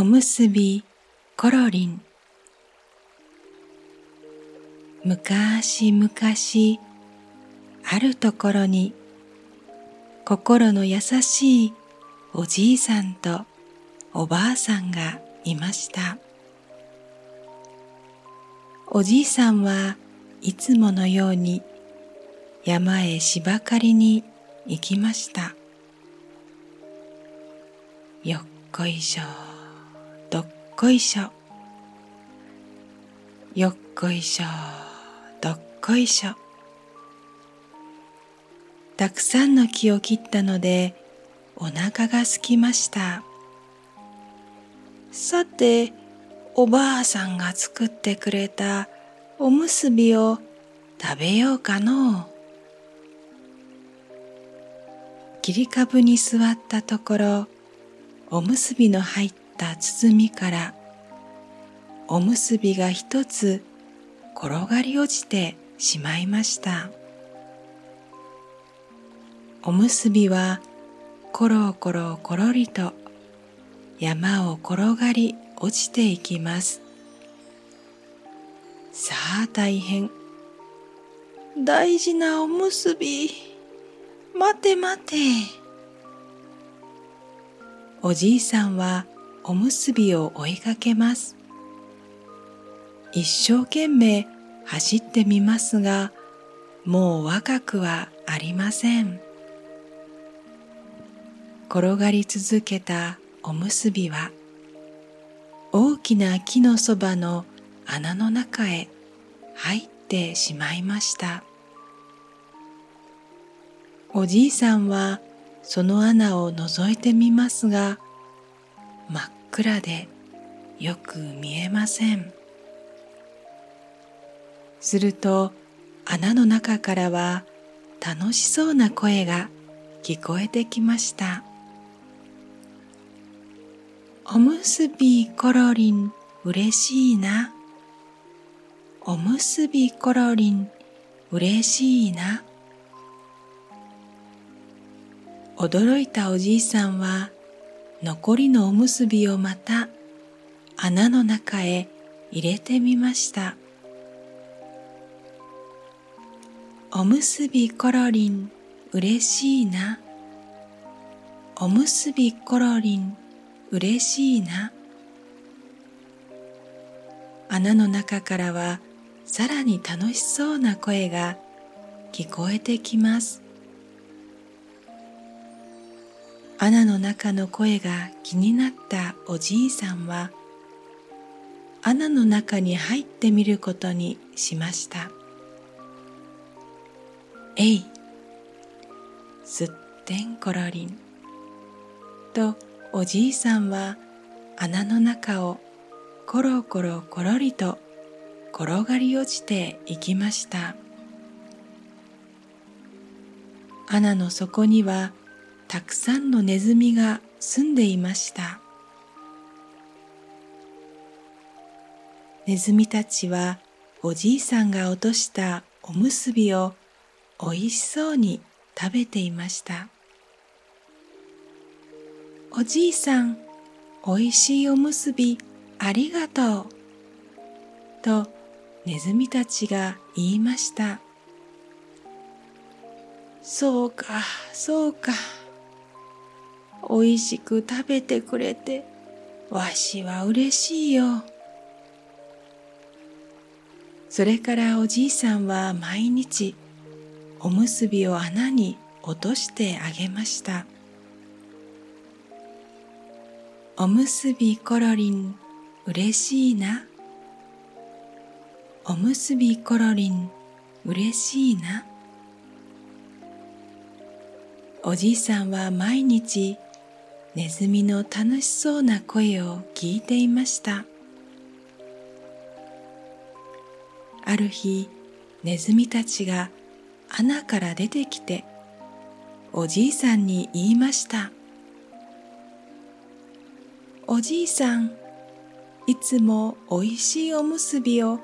おむすびコロリン。むかしむかしあるところに心の優しいおじいさんとおばあさんがいました。おじいさんはいつものように山へ芝刈りに行きました。よっこいしょ。こいしょ。よっこいしょ。どっこいしょ。たくさんの木を切ったのでお腹が空きました。さておばあさんが作ってくれたおむすびを食べようかの切り株に座ったところおむすびの入った包みからおむすびが一つ転がり落ちてしまいました。おむすびはコロコロコロリと山を転がり落ちていきます。さあ大変。大事なおむすび。待て待て。おじいさんはおむすびを追いかけます。一生懸命走ってみますがもう若くはありません。転がり続けたおむすびは大きな木のそばの穴の中へ入ってしまいました。おじいさんはその穴を覗いてみますが真っ暗でよく見えません。すると穴の中からは楽しそうな声が聞こえてきました。おむすびコロリンうれしいな。おむすびコロリンうれしいな。驚いたおじいさんは残りのおむすびをまた穴の中へ入れてみました。おむすびコロリンうれしいな。おむすびコロリンうれしいな。穴の中からはさらに楽しそうな声が聞こえてきます。穴の中の声が気になったおじいさんは穴の中に入ってみることにしました。えいすってんころりん。とおじいさんは穴の中をコロコロコロリと転がり落ちていきました。穴の底にはたくさんのネズミが住んでいました。ネズミたちはおじいさんが落としたおむすびをおいしそうに食べていました。おじいさんおいしいおむすびありがとう。とネズミたちが言いました。そうかそうか。おいしく食べてくれてわしは嬉しいよ。それからおじいさんは毎日おむすびを穴に落としてあげました。おむすびコロリンうれしいな。おむすびコロリンうれしいな。おじいさんは毎日ネズミの楽しそうな声を聞いていましたある日ネズミたちが穴から出てきておじいさんに言いましたおじいさんいつもおいしいおむすびを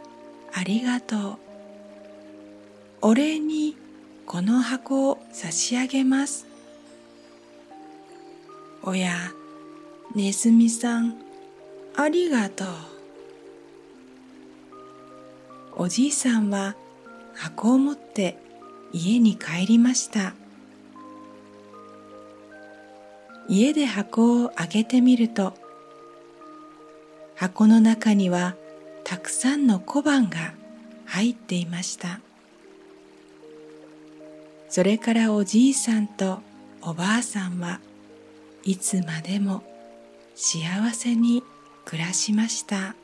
ありがとう。お礼にこの箱を差し上げます。おや、ネズミさん、ありがとう。おじいさんは箱を持って家に帰りました。家で箱を開けてみると箱の中にはたくさんの小判が入っていました。それからおじいさんとおばあさんはいつまでも幸せに暮らしました。